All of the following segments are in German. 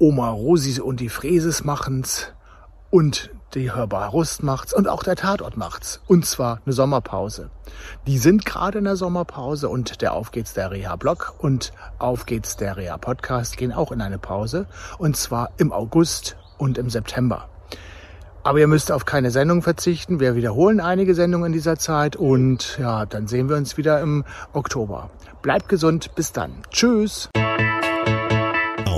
Oma Rosi und die Fräses machen's und die Hörbar Rust macht's und auch der Tatort macht's. Und zwar eine Sommerpause. Die sind gerade in der Sommerpause und der Auf geht's der Reha-Blog und Auf geht's der Reha-Podcast gehen auch in eine Pause. Und zwar im August und im September. Aber ihr müsst auf keine Sendung verzichten. Wir wiederholen einige Sendungen in dieser Zeit und ja, dann sehen wir uns wieder im Oktober. Bleibt gesund, bis dann. Tschüss.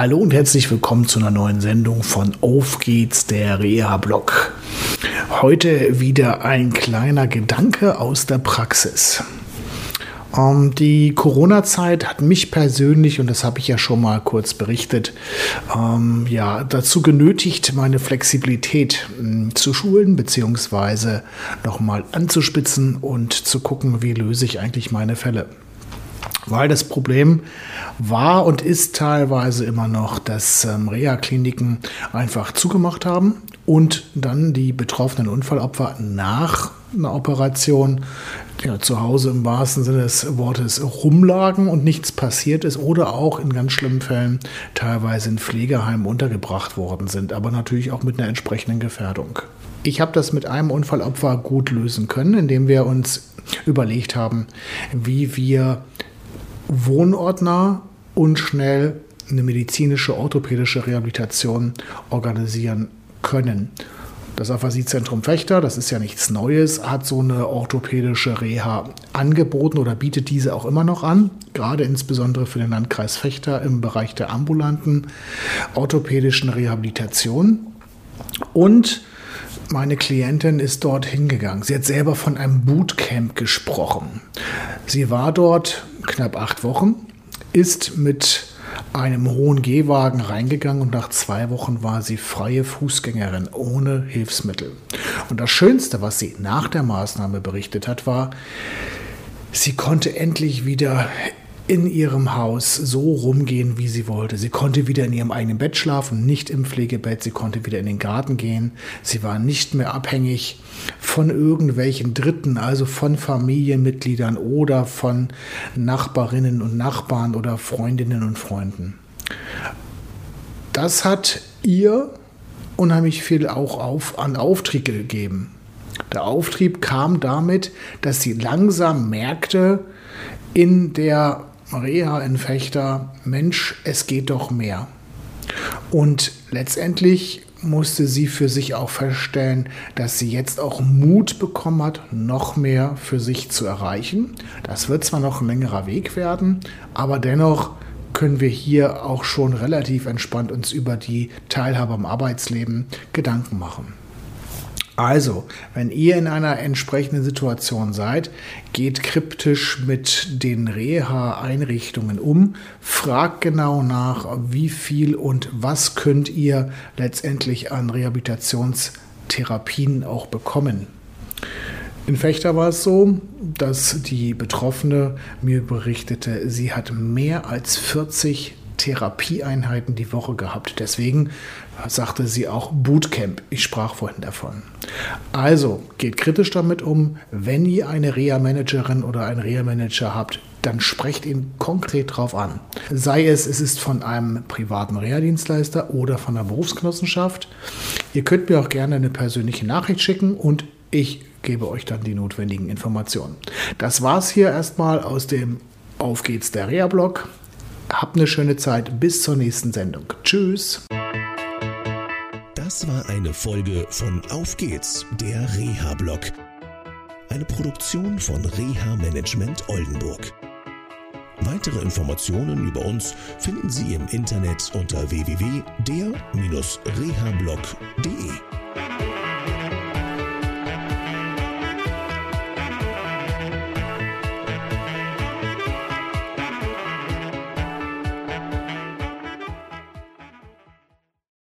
Hallo und herzlich willkommen zu einer neuen Sendung von Auf geht's, der Reha-Blog. Heute wieder ein kleiner Gedanke aus der Praxis. Ähm, die Corona-Zeit hat mich persönlich, und das habe ich ja schon mal kurz berichtet, ähm, ja, dazu genötigt, meine Flexibilität äh, zu schulen, beziehungsweise nochmal anzuspitzen und zu gucken, wie löse ich eigentlich meine Fälle weil das Problem war und ist teilweise immer noch, dass ähm, Reha-Kliniken einfach zugemacht haben und dann die betroffenen Unfallopfer nach einer Operation ja, zu Hause im wahrsten Sinne des Wortes rumlagen und nichts passiert ist oder auch in ganz schlimmen Fällen teilweise in Pflegeheimen untergebracht worden sind, aber natürlich auch mit einer entsprechenden Gefährdung. Ich habe das mit einem Unfallopfer gut lösen können, indem wir uns überlegt haben, wie wir wohnortnah und schnell eine medizinische orthopädische Rehabilitation organisieren können. Das Aphasiezentrum Fechter, das ist ja nichts Neues, hat so eine orthopädische Reha angeboten oder bietet diese auch immer noch an, gerade insbesondere für den Landkreis Fechter im Bereich der ambulanten orthopädischen Rehabilitation. Und meine Klientin ist dort hingegangen. Sie hat selber von einem Bootcamp gesprochen. Sie war dort knapp acht Wochen, ist mit einem hohen Gehwagen reingegangen und nach zwei Wochen war sie freie Fußgängerin ohne Hilfsmittel. Und das Schönste, was sie nach der Maßnahme berichtet hat, war, sie konnte endlich wieder in ihrem Haus so rumgehen, wie sie wollte. Sie konnte wieder in ihrem eigenen Bett schlafen, nicht im Pflegebett. Sie konnte wieder in den Garten gehen. Sie war nicht mehr abhängig von irgendwelchen Dritten, also von Familienmitgliedern oder von Nachbarinnen und Nachbarn oder Freundinnen und Freunden. Das hat ihr unheimlich viel auch auf, an Auftrieb gegeben. Der Auftrieb kam damit, dass sie langsam merkte, in der Reha in Fechter, Mensch, es geht doch mehr. Und letztendlich musste sie für sich auch feststellen, dass sie jetzt auch Mut bekommen hat, noch mehr für sich zu erreichen. Das wird zwar noch ein längerer Weg werden, aber dennoch können wir hier auch schon relativ entspannt uns über die Teilhabe am Arbeitsleben Gedanken machen. Also, wenn ihr in einer entsprechenden Situation seid, geht kryptisch mit den Reha-Einrichtungen um, fragt genau nach, wie viel und was könnt ihr letztendlich an Rehabilitationstherapien auch bekommen. In Fechter war es so, dass die Betroffene mir berichtete, sie hat mehr als 40 Therapieeinheiten die Woche gehabt. Deswegen sagte sie auch Bootcamp. Ich sprach vorhin davon. Also geht kritisch damit um. Wenn ihr eine Reha-Managerin oder einen Reha-Manager habt, dann sprecht ihn konkret drauf an. Sei es, es ist von einem privaten Reha-Dienstleister oder von der Berufsgenossenschaft. Ihr könnt mir auch gerne eine persönliche Nachricht schicken und ich gebe euch dann die notwendigen Informationen. Das war's hier erstmal aus dem Auf geht's der Reha-Blog. Habt eine schöne Zeit. Bis zur nächsten Sendung. Tschüss. Das war eine Folge von Auf geht's, der Reha-Blog. Eine Produktion von Reha Management Oldenburg. Weitere Informationen über uns finden Sie im Internet unter www.der-rehablog.de.